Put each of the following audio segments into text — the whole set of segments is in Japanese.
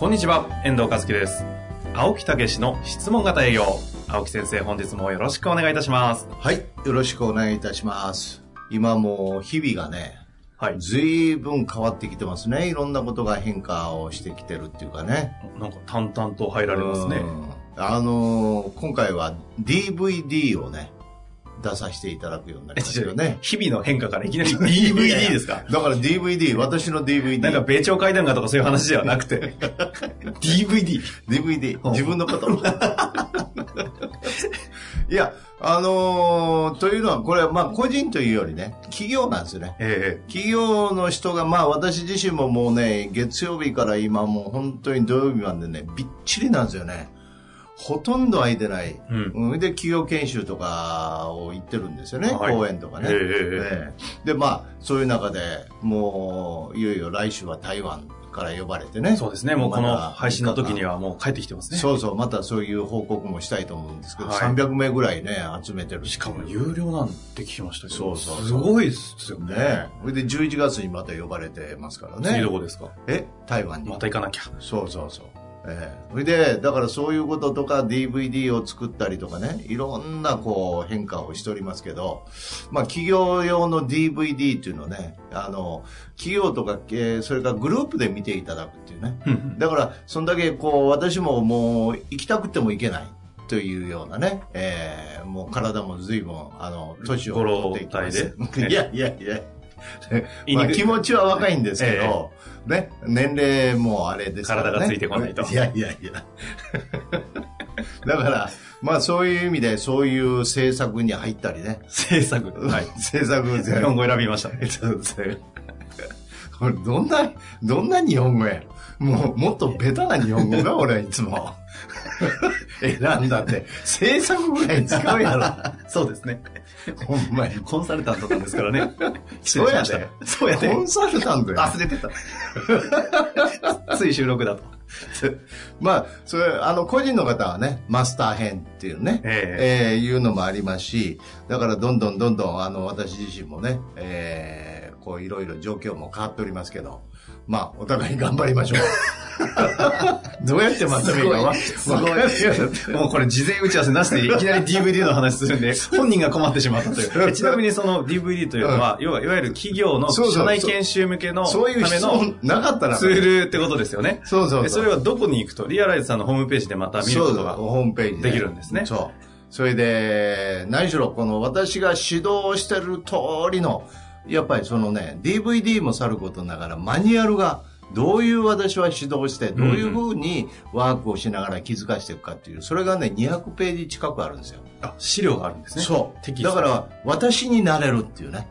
こんにちは、遠藤和樹です。青木武の質問型営業。青木先生、本日もよろしくお願いいたします。はい。よろしくお願いいたします。今もう日々がね、はい。随分変わってきてますね。いろんなことが変化をしてきてるっていうかね。なんか淡々と入られますね。うんあのー今回は DVD をね、出させていただくようになりましたよね。日々の変化からいきなり DVD ですか？だから DVD、私の DVD。なんか米朝会談がとかそういう話ではなくて、DVD。DVD 自分のこと。いや、あのーというのは、これはまあ個人というよりね、企業なんですよね。え企業の人が、まあ私自身ももうね、月曜日から今もう本当に土曜日までね、びっちりなんですよね。ほとんど空いてない。えうん。うん、で、企業研修とかを行ってるんですよね、はい講演とかね。ええええで、まあ、そういう中で、もう、いよいよ来週は台湾から呼ばれてね。そうですね。もうこの配信の時にはもう帰ってきてますね。そうそう、またそういう報告もしたいと思うんですけど、はい300名ぐらいね、集めてる。しかも有料なんて聞きましたけど。そうそうすごいっすよね。ね。それで11月にまた呼ばれてますからね。次どこですか？え？台湾に。また行かなきゃ。そうそうそう。ええ。それで、だからそういうこととか DVD を作ったりとかね、いろんなこう変化をしておりますけど、まあ企業用の DVD っていうのね、あの、企業とか、えーそれからグループで見ていただくっていうね。うんだから、そんだけこう、私ももう行きたくても行けない。というようなね、えーもう体も随分、あの、年を取っていきます。いやいやいや、まあ気持ちは若いんですけど、ね、年齢もあれですから、ね。体がついてこないといやいやいや。だから、まあそういう意味で、そういう政策に入ったりね。制作？はい。政策日本語選びました。これ どんな、どんな日本語やもう、もっとベタな日本語が俺はいつも選んだって、政策ぐらい使うやろ。そうですね。ほんまに。コンサルタントなんですからね。そうやで。そうやで。コンサルタントや。忘れてた。つい収録だと。まあ、それ、あの、個人の方はね、マスター編っていうね、ええーいうのもありますし、だからどんどんどんどん、あの、私自身もね、えーこう、いろいろ状況も変わっておりますけど、まあ、お互い頑張りましょう。どうやってまとめるかわすごいもうこれ事前打ち合わせなしでいきなり DVD の話するんで、本人が困ってしまったという。えちなみにその DVD というのは、要は、いわゆる企業の社内研修向けのたそういうめのツールってことですよね。そうそうそう。でそれはどこに行くと、リアライズさんのホームページでまた見ることが。ホームページできるんですねそう。それで、何しろ、この私が指導してる通りの、やっぱりそのね、DVD もさることながら、マニュアルが、どういう私は指導して、どういうふうにワークをしながら気づかしていくかっていう、それがね、200ページ近くあるんですよ。あ、資料があるんですね。そう。テキストだから、私になれるっていうね。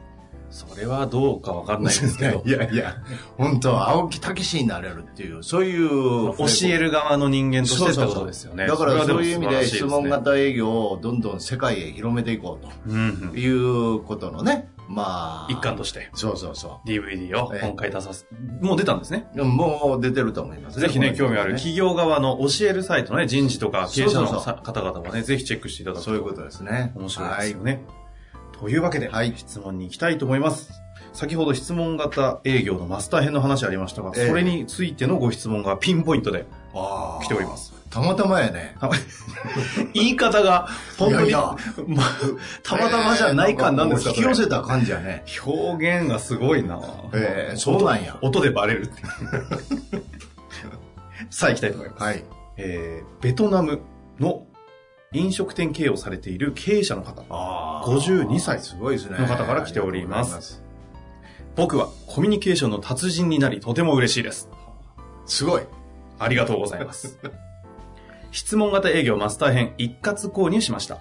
それはどうかわかんないですけど。いやいや、本当青木武になれるっていう、そういう。教える側の人間としてってことですよね。だからそういう意味で質問型営業をどんどん世界へ広めていこううんということのね、まあ。一環としてそうそうそ DVD をええ今回出さす。もう出たんですね。う。もう出てると思いますぜひね、興味あるね企業側の教えるサイトね、人事とか経営者の方々もね、ぜひチェックしていただくとそういうことですね。面白いですよね。というわけで、はい質問に行きたいと思います。先ほど質問型営業のマスター編の話ありましたが、ええそれについてのご質問がピンポイントではい。来ております。たまたまやね。言い方が、本当に、いやいまあたまたまじゃない感なんですか、引き寄せた感じやね。表現がすごいなええそうなんや音音でバレるって。さあ行きたいと思います。はい。えー、ベトナムの飲食店経営をされている経営者の方。あ52歳すごいですね。の方から来ておりますます。僕はコミュニケーションの達人になりとても嬉しいです。すごい。ありがとうございます。質問型営業マスター編一括購入しました。い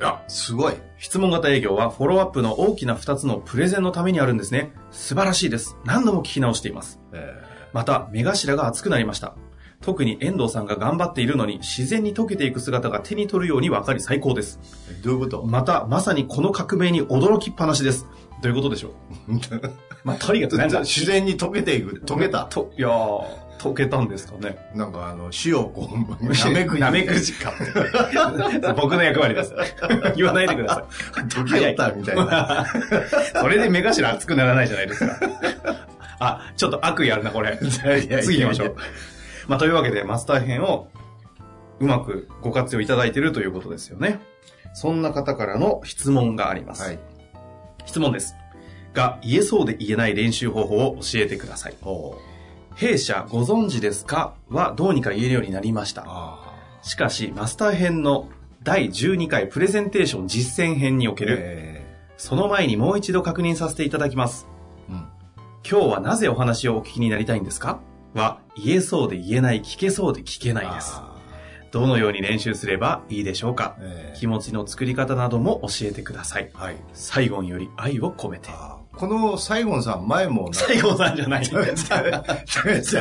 や、すごい。質問型営業はフォローアップの大きな2つのプレゼンのためにあるんですね。素晴らしいです。何度も聞き直しています。えまた、目頭が熱くなりました。特に遠藤さんが頑張っているのに自然に溶けていく姿が手に取るように分かり最高です。どういうこと？また、まさにこの革命に驚きっぱなしです。どういうことでしょう？まあ、とにかく 自然に溶けていく。溶けた。と、いやー、溶けたんですかね。なんかあの、塩をこう、なめくじ。なめくじか。僕の役割です。言わないでください。溶けたみたいな。それで目頭熱くならないじゃないですか。あ、ちょっと悪意あるな、これ。次行きましょう。まあ、というわけで、マスター編をうまくご活用いただいているということですよね。そんな方からの質問があります。はい。質問です。が、言えそうで言えない練習方法を教えてください。ほ弊社ご存知ですか？はどうにか言えるようになりました。あしかし、マスター編の第12回プレゼンテーション実践編における、えその前にもう一度確認させていただきます。えうん。今日はなぜお話をお聞きになりたいんですか？は、言えそうで言えない、聞けそうで聞けないです。あどのように練習すればいいでしょうか？気持ちの作り方なども教えてください。はい。最後より愛を込めて。この西郷さん、前もな、西郷さんじゃない。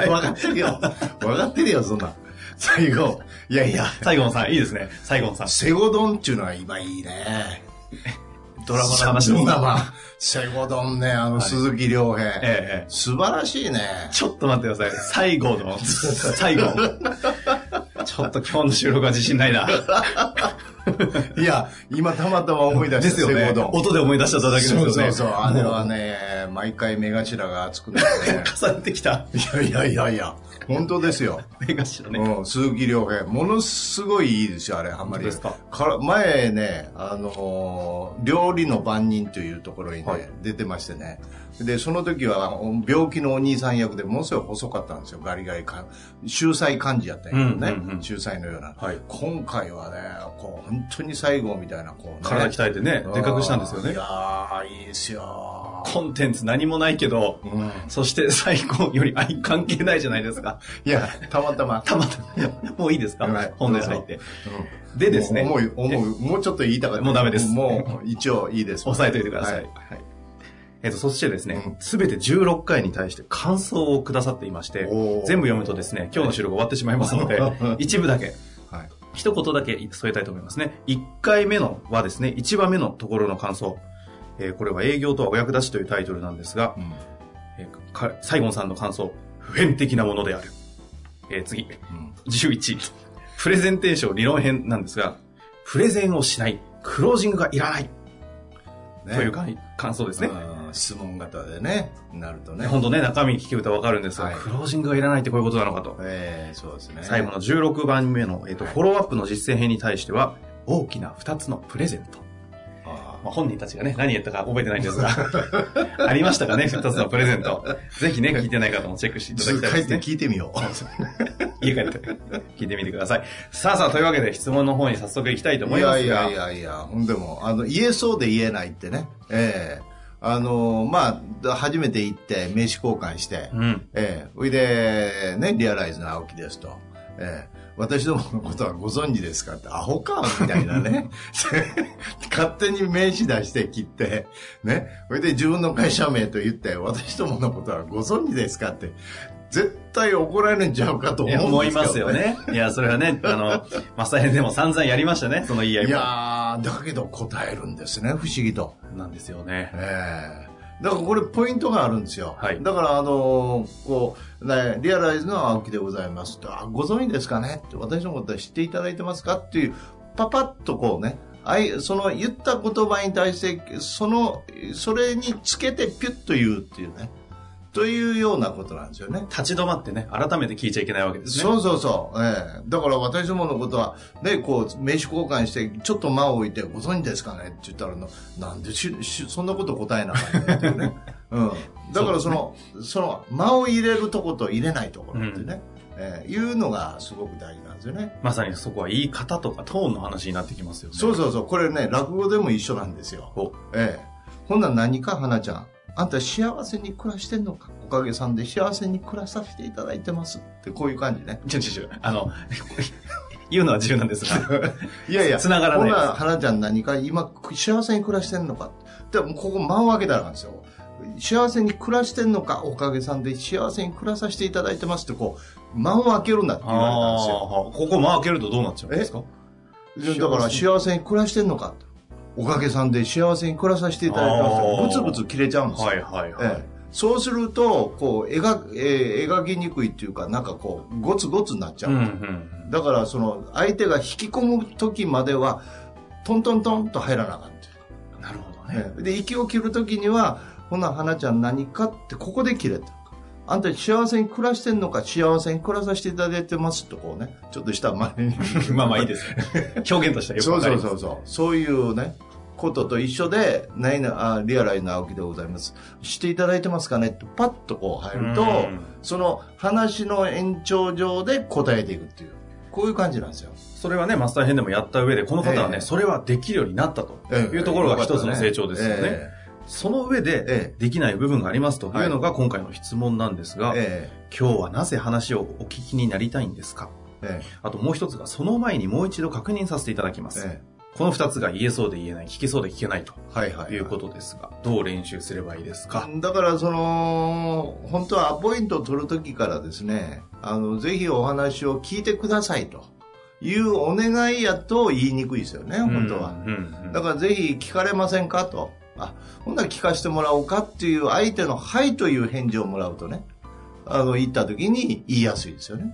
分かってるよ。分かってるよ、そんな。西郷。いやいや、西郷さん、いいですね。西郷さん。セゴドンっていうのは今いいね。ドラマの話ですドラマ。セゴドンね、あの、鈴木亮平。ええええ素晴らしいね。ちょっと待ってください。西郷の、西郷。ちょっと今日の収録は自信ないな。いや、今たまたま思い出した、ですよね。音で思い出しちゃっただけですよね。そうそうそう。あれはね、毎回目頭が熱くなるね。重ねてきた。いやいやいやいや、本当ですよ。目頭ね。うん、鈴木亮平。ものすごいいいですよ、あれ、ハマり。本当ですか？から前ね、あのー料理の番人というところにね、はい出てましてね。で、その時は、病気のお兄さん役でものすごい細かったんですよ、ガリガリか。秀才幹事やったんやけどね、うんうんうん秀才のような。はい今回はね、こう、本当に西郷みたいな、こう、ね。体鍛えてね、でかくしたんですよねいや。ー、いいですよ。コンテンツ何もないけど、うん。そして最高より愛関係ないじゃないですか。いや、たまたま。たまたま、もういいですか？はい本題入って。うんでですね。もう思う、もうちょっと言いたかった。もうダメですもう、一応いいです。押さえといてください。はいはいえっと、そしてですねうん、すべて16回に対して感想をくださっていまして全部読むとですね、今日の収録終わってしまいますので、一部だけ、はい。一言だけ添えたいと思いますね。1回目のはですね、1番目のところの感想。えーこれは営業とはお役立ちというタイトルなんですが、うんえーか西郷さんの感想、普遍的なものである。えー次、うん11、プレゼンテーション理論編なんですが、プレゼンをしない、クロージングがいらない、ねというか感想ですね。うん質問型でね、なるとね。本当ね、中身聞けるとわかるんですが、はいクロージングがいらないってこういうことなのかと。ええそうですね。最後の16番目の、えっとフォローアップの実践編に対しては、大きな2つのプレゼント。あまあ、本人たちがね、何言ったか覚えてないんですが、ありましたかね、2つのプレゼント。ぜひね、聞いてない方もチェックしていーただきたいですね。帰って聞いてみよう。家帰って聞いてみてください。さあさあ、というわけで質問の方に早速行きたいと思いますが。いやいやいやいや、ほんでも、あの、言えそうで言えないってね。ええあの、まあ、初めて行って名刺交換して、うん。ええほいで、ね、リアライズの青木ですと。ええ私どものことはご存知ですかって、アホかみたいなね。勝手に名刺出して切って、ね。それで自分の会社名と言って、私どものことはご存知ですかって、絶対怒られるんちゃうかと思いやうんです思いますよ。ね。いや、それはね、あの、マサヘでも散々やりましたね、その言い合いいも。やー、だけど答えるんですね、不思議と。なんですよね。ええだからこれポイントがあるんですよ。はい。だからあのーこう、ね、リアライズの青木でございますと、あ、ご存知ですかね？って、私のことは知っていただいてますかっていう、パパッとこうね、あいその言った言葉に対して、その、それにつけてピュッと言うっていうね、というようなことなんですよね。立ち止まってね、改めて聞いちゃいけないわけですね。そうそうそう。ええだから私どものことは、ね、こう、名刺交換して、ちょっと間を置いて、ご存知ですかね？って言ったらの、なんでしし、そんなこと答えなかったね。うん。だからその、その、間を入れるとこと入れないところってね、ええいうのがすごく大事なんですよね。まさにそこは言い方とかトーンの話になってきますよね。そうそうそう。これね、落語でも一緒なんですよ。おええほんなら何か、花ちゃん。あんた幸せに暮らしてんのか？おかげさんで幸せに暮らさせていただいてます。って、こういう感じね。ちょちょちょ、あの、言うのは自由なんですが、いやいや、繋がらない。ですほな、花ちゃん何か今、幸せに暮らしてんのか？でもここ間を開けたらなんですよ。幸せに暮らしてんのか、おかげさんで幸せに暮らさせていただいてます。って、こう、間を開けるんだって言われたんですよ。ここ間開けるとどうなっちゃうんですか？でだから幸せに。暮らしてんのか？とおかげさんで幸せに暮らさせていただいてますあーブツブツ切れちゃうんですよ。はいはいはい。ええそうすると、こう、描、えー描きにくいっていうか、なんかこう、ゴツゴツになっちゃう。うんうん。だから、その、相手が引き込む時までは、トントントンと入らなあかんっていう。なるほどね。ええで、息を切る時には、ほな、花ちゃん何かって、ここで切れた。あんた幸せに暮らしてんのか、幸せに暮らさせていただいてますと、こうね、ちょっとした前に。まあまあいいですよ。表現としてはよくります。そうそうそう。そういうね、ことと一緒で、ないな、あリアライズな青木でございます。していただいてますかねって、パッとこう入るとうん、その話の延長上で答えていくっていう、こういう感じなんですよ。それはね、マスター編でもやった上で、この方はね、ええそれはできるようになったというところが一つの成長ですよね。えその上えで、えできない部分がありますというのが今回の質問なんですが、え今日はなぜ話をお聞きになりたいんですか？ええ。あともう一つが、その前にもう一度確認させていただきます。ええ。この二つが言えそうで言えない、聞けそうで聞けないということですが、どう練習すればいいですか？だから、その、本当はアポイントを取るときからですね、あの、ぜひお話を聞いてくださいと。いうお願いやと言いにくいですよね、本当は。だからぜひ聞かれませんかと。あ、ほんなら聞かせてもらおうかっていう相手のはいという返事をもらうとね、あの、言った時に言いやすいですよね。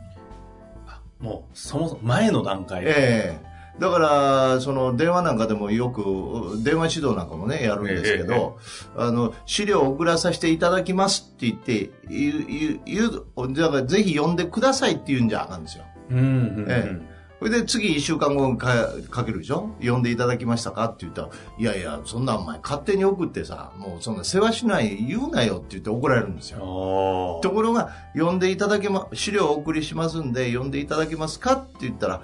もう、そもそも前の段階。ええだから、その電話なんかでもよく、電話指導なんかもね、やるんですけど、あの、資料を送らさせていただきますって言って、言う、言う、だからぜひ読んでくださいって言うんじゃあかんですよ。うんうんうんえそれで次一週間後にかかけるでしょ？読んでいただきましたか？って言ったら、いやいや、そんなお前勝手に送ってさ、もうそんな世話しない言うなよって言って怒られるんですよ。ところが、読んでいただけま、資料をお送りしますんで、読んでいただけますか？って言ったら、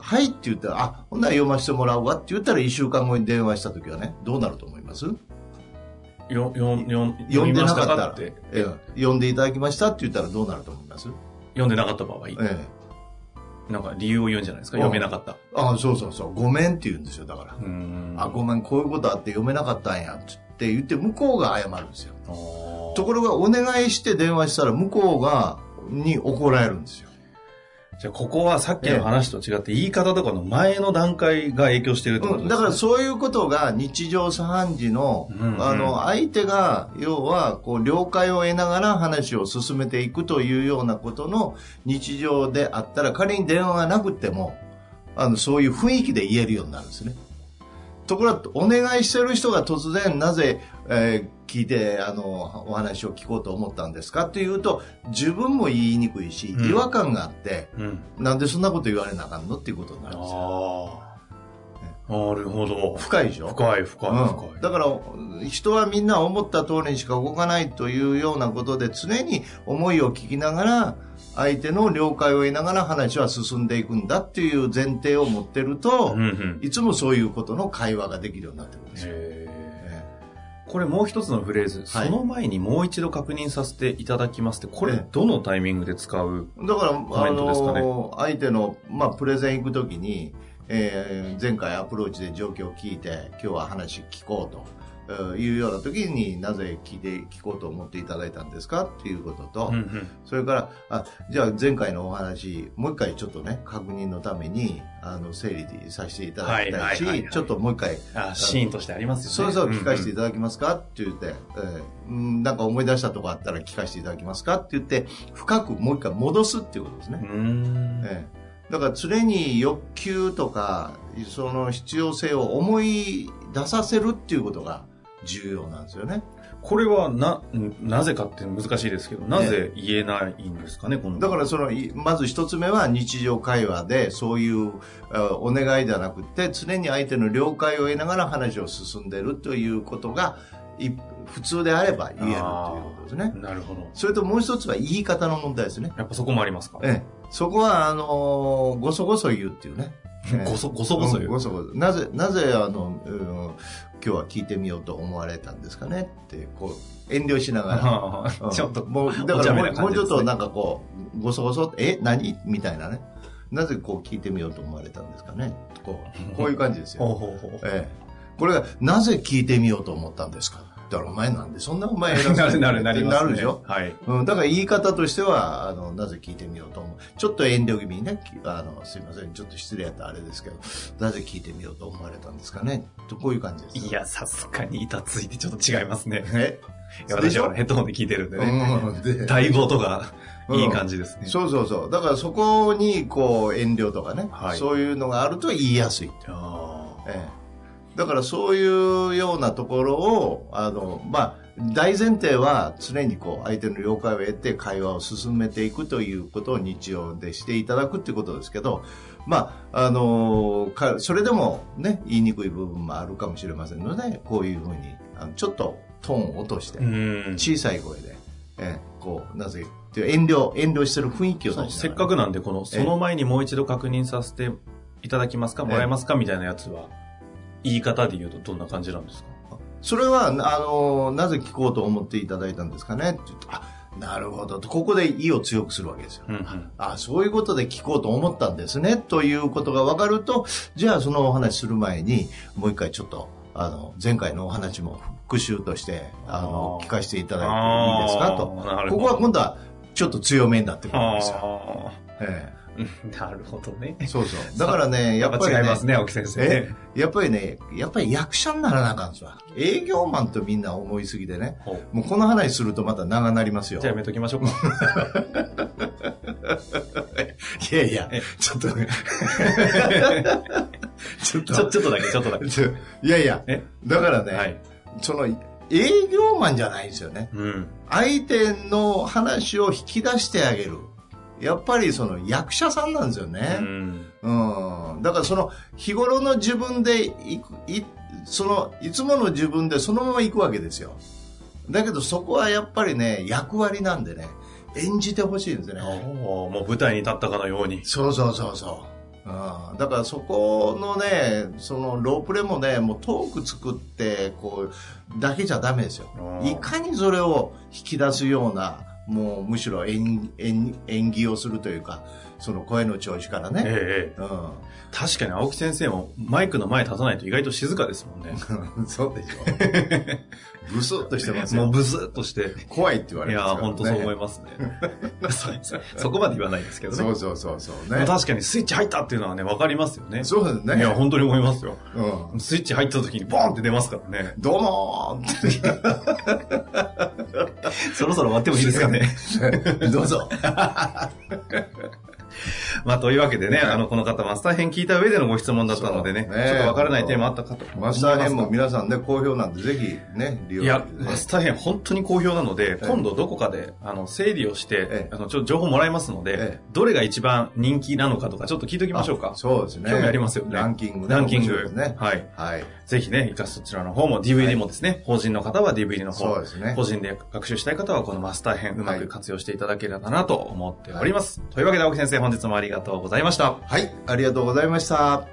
はいって言ったら、あ、ほんなら読ませてもらうわ。って言ったら、一週間後に電話した時はね、どうなると思います？よ、よ、よ、読んでなかった読みましたって。ええ。読んでいただきましたって言ったらどうなると思います？読んでなかった場合、ええ。なんか理由を言うんじゃないですか？うん読めなかった。あそうそうそう、ごめんって言うんですよ、だから。うんあ、ごめん、こういうことあって読めなかったんや、って言って、向こうが謝るんですよ。ところが、お願いして電話したら、向こうが、に怒られるんですよ。じゃあここはさっきの話と違って言い方とかの前の段階が影響してるってことですね。うんだからそういうことが日常茶飯事の、うんうんあの、相手が、要は、こう、了解を得ながら話を進めていくというようなことの日常であったら、仮に電話がなくても、あの、そういう雰囲気で言えるようになるんですね。ところが、お願いしてる人が突然、なぜ、えー聞いて、あの、お話を聞こうと思ったんですかっていうと、自分も言いにくいし、うん違和感があって、うん。なんでそんなこと言われなあかんのっていうことになるんですよ。なるほど。深いでしょ？深い深いうん深い。だから人はみんな思った通りにしか動かないというようなことで常に思いを聞きながら相手の了解を得ながら話は進んでいくんだっていう前提を持ってると、うんうん。いつもそういうことの会話ができるようになってくるんですよ。これもう一つのフレーズ、はい。その前にもう一度確認させていただきますって、これええ。どのタイミングで使うだから、あコメントですかね？の、相手の、まあ、プレゼン行くときに、えー前回アプローチで状況を聞いて、今日は話聞こうと。えーいうような時になぜ聞いて聞こうと思っていただいたんですかっていうことと、うんうんそれから、あ、じゃあ前回のお話、もう一回ちょっとね、確認のために、あの、整理させていただきたいし、ちょっともう一回、あシーンとしてありますよね。そうそう、聞かせていたただけますかって言って、えーうんなんか思い出したとこあったら聞かせていただけますかって言って、深くもう一回戻すっていうことですね。うーん。ええだから常に欲求とか、その必要性を思い出させるっていうことが重要なんですよね。これはな、なぜかって難しいですけど、なぜ言えないんですかね、この。だからその、いまず一つ目は日常会話でそういうあお願いではなくて、常に相手の了解を得ながら話を進んでるということが、い普通であれば言えるということですね。なるほど。それともう一つは言い方の問題ですね。やっぱそこもありますか？ええ、そこは、あのーごそごそ言うっていうね。ええごそ、ごそごそ言う。んごそごそなぜ、なぜ、あの、うん今日は聞いてみようと思われたんですかねって、こう、遠慮しながら。うんちょっと、もう、だからもうもうちょっとなんかこう、ごそごそ、え、何？みたいなね。なぜこう聞いてみようと思われたんですかねこう、こういう感じですよ。ええ。これが、なぜ聞いてみようと思ったんですか？ったら、お前なんでそんなお前偉そうなるになるなります、ね。なるでしょ？はい。うん、だから言い方としては、あの、なぜ聞いてみようと思う？ちょっと遠慮気味にね、きあの、すいません、ちょっと失礼やったらあれですけど、なぜ聞いてみようと思われたんですかね？とこういう感じです。いや、さすがに板ついてちょっと違いますね。え？私はヘッドホンで聞いてるんでね。うん、でだいぶ音がいい感じですね。そうそうそう。だからそこに、こう、遠慮とかね、はいそういうのがあると言いやすい。あええだからそういうようなところを、あの、まあ、大前提は常にこう相手の了解を得て会話を進めていくということを日常でしていただくっていうことですけど、まあ、あの、かそれでもね、言いにくい部分もあるかもしれませんので、こういうふうに、あのちょっとトーンを落として、うん。小さい声で、ええこう、なぜ、っていう遠慮、遠慮してる雰囲気をせっかくなんで、この、その前にもう一度確認させていただきますか、ええ。もらえますかみたいなやつは、言い方で言うとどんな感じなんですか？それは、あの、なぜ聞こうと思っていただいたんですかね？って言うと、あ、なるほど。ここで意を強くするわけですよ。うんうん。あ、そういうことで聞こうと思ったんですね？ということが分かると、じゃあそのお話する前に、もう一回ちょっと、あの、前回のお話も復習として、あの、聞かせていただいていいですか？あと。ここは今度は、ちょっと強めになってくるんですよ。あえあ。なるほどね。えそうそう。だからね、ややっっぱり、ね、ぱ違いますね、青木先生えね。やっぱりね、やっぱり役者にならなあかんですわ。営業マンとみんな思いすぎてね。もうこの話するとまた長なりますよ。じゃあやめときましょうか。いやいやえ、ちょっと ね。ちょっと。ちょ、っとだけ、ちょっとだけ。いやいや、えだからね、はい。その、営業マンじゃないんですよね。うん。相手の話を引き出してあげる。やっぱりその役者さんなんですようね。ん。うん。だからその日頃の自分でいく、い、その、いつもの自分でそのまま行くわけですよ。だけどそこはやっぱりね、役割なんでね、演じてほしいんですね。もう舞台に立ったかのように。そうそうそうそう。うん、だからそこのね、そのロープレもね、もうトーク作って、こう、だけじゃダメですよう。んいかにそれを引き出すような、もうむしろ演演演技をするというか、その声の調子からね。ええ。う確かに青木先生もマイクの前立たないと意外と静かですもんね。ん。そうでしょ。ブスッとしてますよ。もうブスッとして。怖いって言われますから、ね。本当そう思いますね。そこまで言わないですけどね。そうそうそうそうね。確かにスイッチ入ったっていうのはね、わかりますよね。そうですね。いや、本当に思いますよ。うん。スイッチ入った時にボーンって出ますからね。どうもーって そろそろ終わってもいいですかね。どうぞ。まあ、というわけでね、あの、この方、マスター編聞いた上でのご質問だったのでね、ねちょっとわからない点もあったかと。マスター編も皆さんね、好評なんで、ぜひね、利用いや、ねマスター編本当に好評なので、ええ今度どこかで、あの、整理をして、ええあの、ちょっと情報もらいますので、ええどれが一番人気なのかとか、ちょっと聞いておきましょうかあ。そうですね。興味ありますよねランキングね。ランキングね。はい。はい。ぜひね、いかそちらの方も DVD もですね、法人の方は DVD の方、そうですね個人で学習したい方はこのマスター編うまく活用していただければなと思っております。というわけで青木先生本日もありがとうございました。はい、ありがとうございました。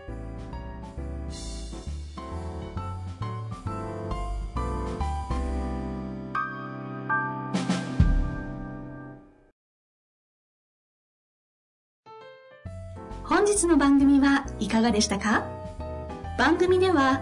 本日の番組はいかがでしたか？番組では